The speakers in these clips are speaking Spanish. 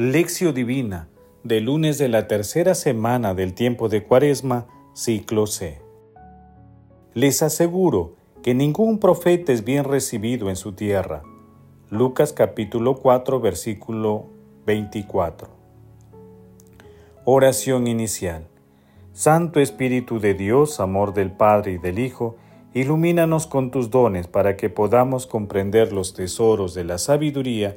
Lección Divina del lunes de la tercera semana del tiempo de Cuaresma, ciclo C. Les aseguro que ningún profeta es bien recibido en su tierra. Lucas capítulo 4 versículo 24. Oración inicial. Santo Espíritu de Dios, amor del Padre y del Hijo, ilumínanos con tus dones para que podamos comprender los tesoros de la sabiduría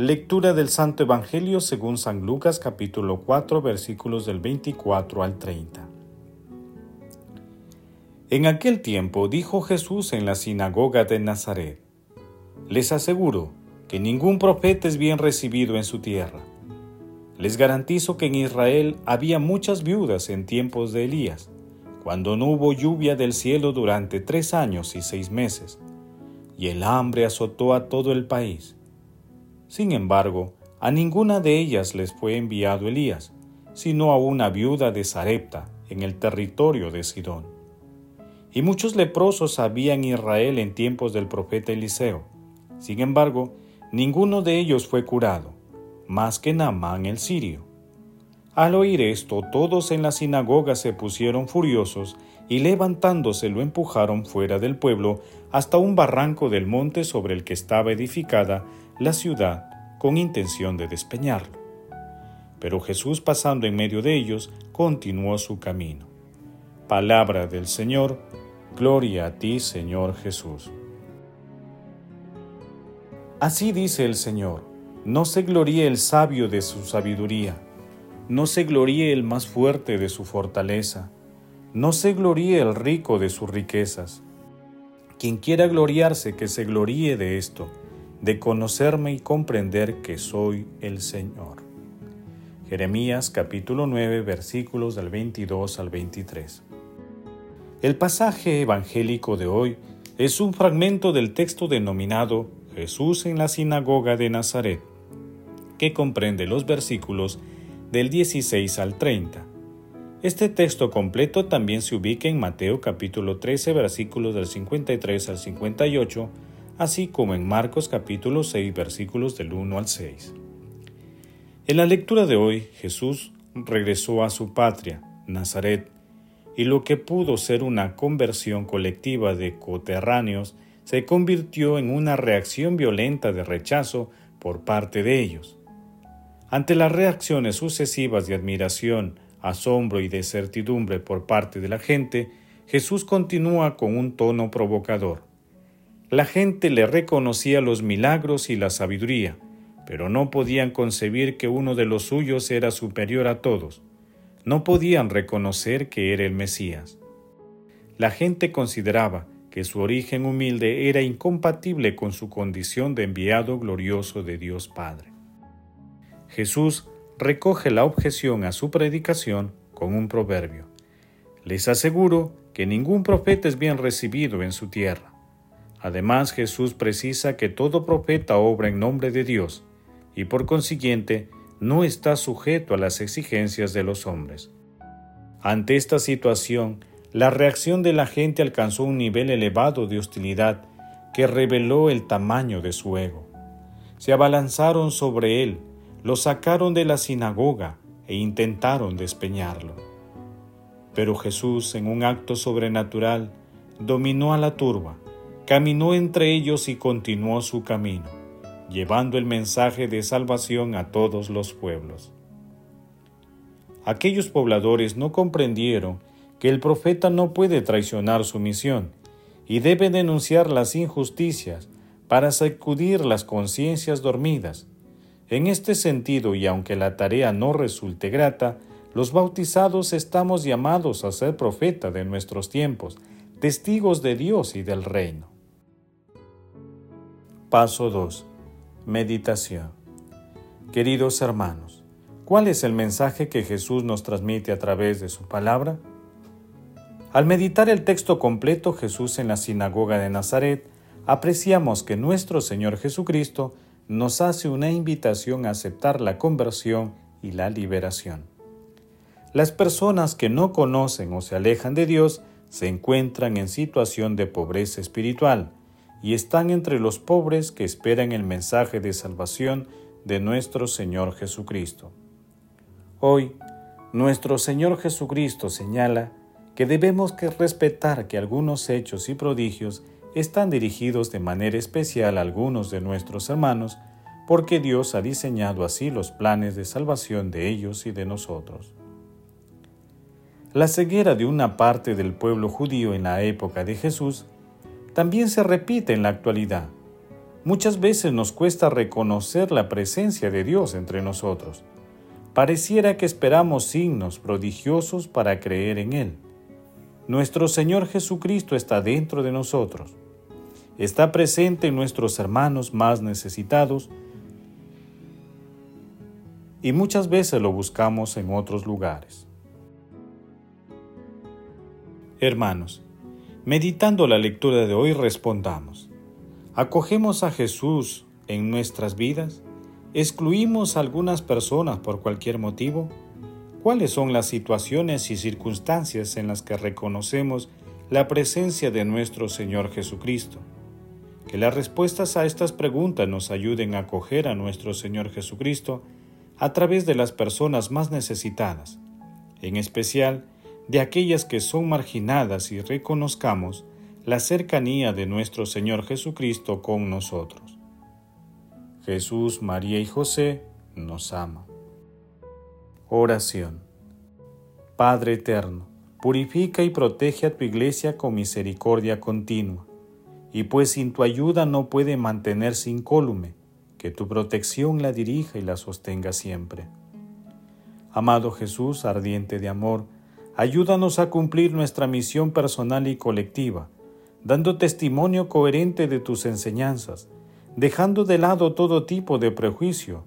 Lectura del Santo Evangelio según San Lucas capítulo 4 versículos del 24 al 30. En aquel tiempo dijo Jesús en la sinagoga de Nazaret, Les aseguro que ningún profeta es bien recibido en su tierra. Les garantizo que en Israel había muchas viudas en tiempos de Elías, cuando no hubo lluvia del cielo durante tres años y seis meses, y el hambre azotó a todo el país sin embargo, a ninguna de ellas les fue enviado Elías, sino a una viuda de Sarepta, en el territorio de Sidón. Y muchos leprosos había en Israel en tiempos del profeta Eliseo. Sin embargo, ninguno de ellos fue curado, más que Naamán el sirio. Al oír esto, todos en la sinagoga se pusieron furiosos y levantándose lo empujaron fuera del pueblo hasta un barranco del monte sobre el que estaba edificada la ciudad con intención de despeñarlo. Pero Jesús pasando en medio de ellos, continuó su camino. Palabra del Señor, gloria a ti Señor Jesús. Así dice el Señor, no se gloríe el sabio de su sabiduría, no se gloríe el más fuerte de su fortaleza, no se gloríe el rico de sus riquezas. Quien quiera gloriarse, que se gloríe de esto de conocerme y comprender que soy el Señor. Jeremías capítulo 9 versículos del 22 al 23. El pasaje evangélico de hoy es un fragmento del texto denominado Jesús en la sinagoga de Nazaret, que comprende los versículos del 16 al 30. Este texto completo también se ubica en Mateo capítulo 13 versículos del 53 al 58, así como en Marcos capítulo 6 versículos del 1 al 6. En la lectura de hoy, Jesús regresó a su patria, Nazaret, y lo que pudo ser una conversión colectiva de coterráneos se convirtió en una reacción violenta de rechazo por parte de ellos. Ante las reacciones sucesivas de admiración, asombro y de certidumbre por parte de la gente, Jesús continúa con un tono provocador. La gente le reconocía los milagros y la sabiduría, pero no podían concebir que uno de los suyos era superior a todos. No podían reconocer que era el Mesías. La gente consideraba que su origen humilde era incompatible con su condición de enviado glorioso de Dios Padre. Jesús recoge la objeción a su predicación con un proverbio. Les aseguro que ningún profeta es bien recibido en su tierra. Además, Jesús precisa que todo profeta obra en nombre de Dios y por consiguiente no está sujeto a las exigencias de los hombres. Ante esta situación, la reacción de la gente alcanzó un nivel elevado de hostilidad que reveló el tamaño de su ego. Se abalanzaron sobre él, lo sacaron de la sinagoga e intentaron despeñarlo. Pero Jesús, en un acto sobrenatural, dominó a la turba caminó entre ellos y continuó su camino, llevando el mensaje de salvación a todos los pueblos. Aquellos pobladores no comprendieron que el profeta no puede traicionar su misión y debe denunciar las injusticias para sacudir las conciencias dormidas. En este sentido, y aunque la tarea no resulte grata, los bautizados estamos llamados a ser profeta de nuestros tiempos, testigos de Dios y del reino. Paso 2. Meditación. Queridos hermanos, ¿cuál es el mensaje que Jesús nos transmite a través de su palabra? Al meditar el texto completo Jesús en la sinagoga de Nazaret, apreciamos que nuestro Señor Jesucristo nos hace una invitación a aceptar la conversión y la liberación. Las personas que no conocen o se alejan de Dios se encuentran en situación de pobreza espiritual y están entre los pobres que esperan el mensaje de salvación de nuestro Señor Jesucristo. Hoy, nuestro Señor Jesucristo señala que debemos que respetar que algunos hechos y prodigios están dirigidos de manera especial a algunos de nuestros hermanos, porque Dios ha diseñado así los planes de salvación de ellos y de nosotros. La ceguera de una parte del pueblo judío en la época de Jesús también se repite en la actualidad. Muchas veces nos cuesta reconocer la presencia de Dios entre nosotros. Pareciera que esperamos signos prodigiosos para creer en Él. Nuestro Señor Jesucristo está dentro de nosotros. Está presente en nuestros hermanos más necesitados y muchas veces lo buscamos en otros lugares. Hermanos, meditando la lectura de hoy respondamos, ¿acogemos a Jesús en nuestras vidas? ¿Excluimos a algunas personas por cualquier motivo? ¿Cuáles son las situaciones y circunstancias en las que reconocemos la presencia de nuestro Señor Jesucristo? Que las respuestas a estas preguntas nos ayuden a acoger a nuestro Señor Jesucristo a través de las personas más necesitadas, en especial de aquellas que son marginadas y reconozcamos la cercanía de nuestro Señor Jesucristo con nosotros. Jesús, María y José nos ama. Oración. Padre eterno, purifica y protege a tu iglesia con misericordia continua, y pues sin tu ayuda no puede mantenerse incólume, que tu protección la dirija y la sostenga siempre. Amado Jesús, ardiente de amor, ayúdanos a cumplir nuestra misión personal y colectiva, dando testimonio coherente de tus enseñanzas, dejando de lado todo tipo de prejuicio,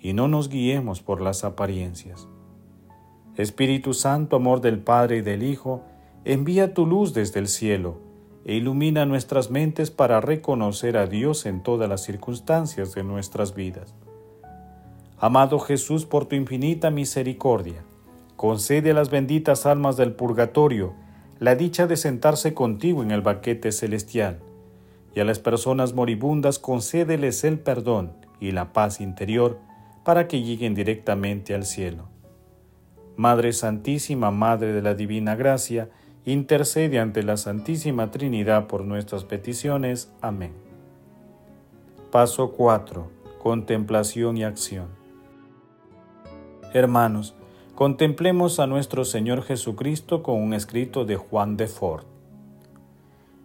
y no nos guiemos por las apariencias. Espíritu Santo, amor del Padre y del Hijo, envía tu luz desde el cielo e ilumina nuestras mentes para reconocer a Dios en todas las circunstancias de nuestras vidas. Amado Jesús, por tu infinita misericordia, concede a las benditas almas del purgatorio la dicha de sentarse contigo en el baquete celestial, y a las personas moribundas concédeles el perdón y la paz interior para que lleguen directamente al cielo. Madre Santísima, Madre de la Divina Gracia, intercede ante la Santísima Trinidad por nuestras peticiones. Amén. Paso 4. Contemplación y acción. Hermanos, contemplemos a nuestro Señor Jesucristo con un escrito de Juan de Fort.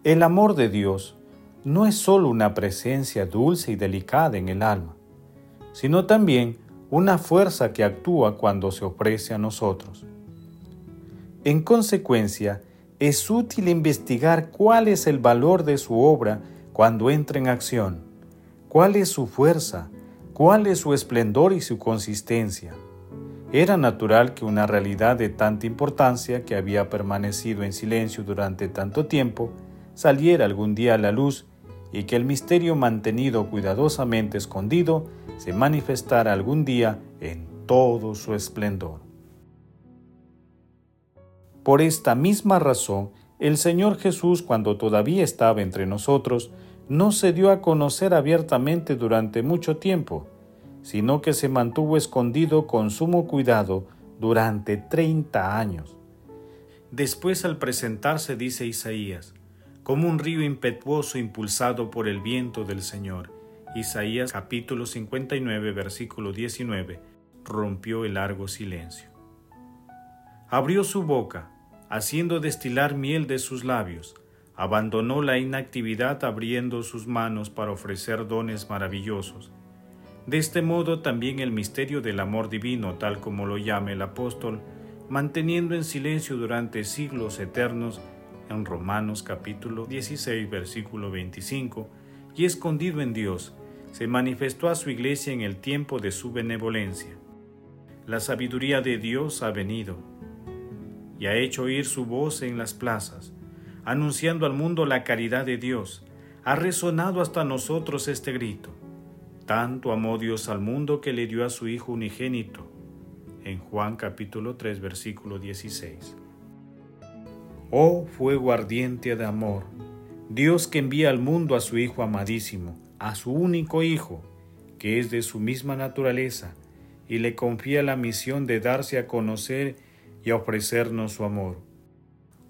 El amor de Dios no es sólo una presencia dulce y delicada en el alma, sino también una fuerza que actúa cuando se ofrece a nosotros. En consecuencia, es útil investigar cuál es el valor de su obra cuando entra en acción, cuál es su fuerza, cuál es su esplendor y su consistencia. Era natural que una realidad de tanta importancia que había permanecido en silencio durante tanto tiempo saliera algún día a la luz y que el misterio mantenido cuidadosamente escondido se manifestara algún día en todo su esplendor. Por esta misma razón, el Señor Jesús, cuando todavía estaba entre nosotros, no se dio a conocer abiertamente durante mucho tiempo, sino que se mantuvo escondido con sumo cuidado durante treinta años. Después al presentarse, dice Isaías, como un río impetuoso impulsado por el viento del Señor. Isaías capítulo 59 versículo 19 rompió el largo silencio. Abrió su boca, haciendo destilar miel de sus labios, abandonó la inactividad abriendo sus manos para ofrecer dones maravillosos. De este modo también el misterio del amor divino, tal como lo llama el apóstol, manteniendo en silencio durante siglos eternos, en Romanos capítulo 16 versículo 25, y escondido en Dios, se manifestó a su iglesia en el tiempo de su benevolencia. La sabiduría de Dios ha venido. y ha hecho oír su voz en las plazas, anunciando al mundo la caridad de Dios. Ha resonado hasta nosotros este grito. Tanto amó Dios al mundo que le dio a su Hijo unigénito. En Juan capítulo 3 versículo 16. Oh fuego ardiente de amor, Dios que envía al mundo a su Hijo amadísimo, a su único Hijo, que es de su misma naturaleza, y le confía la misión de darse a conocer y a ofrecernos su amor.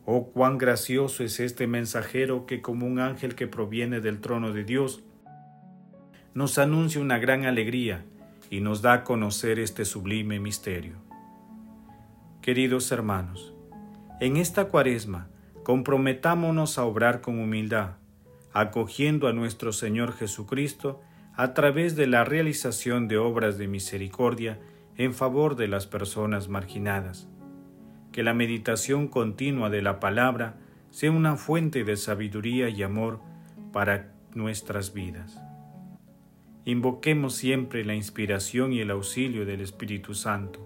Oh, cuán gracioso es este mensajero que como un ángel que proviene del trono de Dios, nos anuncia una gran alegría y nos da a conocer este sublime misterio. Queridos hermanos, en esta cuaresma comprometámonos a obrar con humildad, acogiendo a nuestro Señor Jesucristo a través de la realización de obras de misericordia en favor de las personas marginadas. Que la meditación continua de la palabra sea una fuente de sabiduría y amor para nuestras vidas. Invoquemos siempre la inspiración y el auxilio del Espíritu Santo.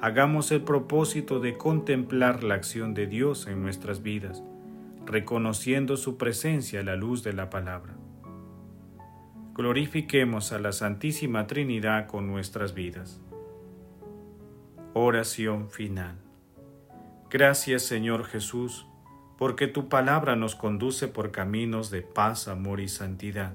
Hagamos el propósito de contemplar la acción de Dios en nuestras vidas, reconociendo su presencia a la luz de la palabra glorifiquemos a la Santísima Trinidad con nuestras vidas. Oración final. Gracias Señor Jesús, porque tu palabra nos conduce por caminos de paz, amor y santidad.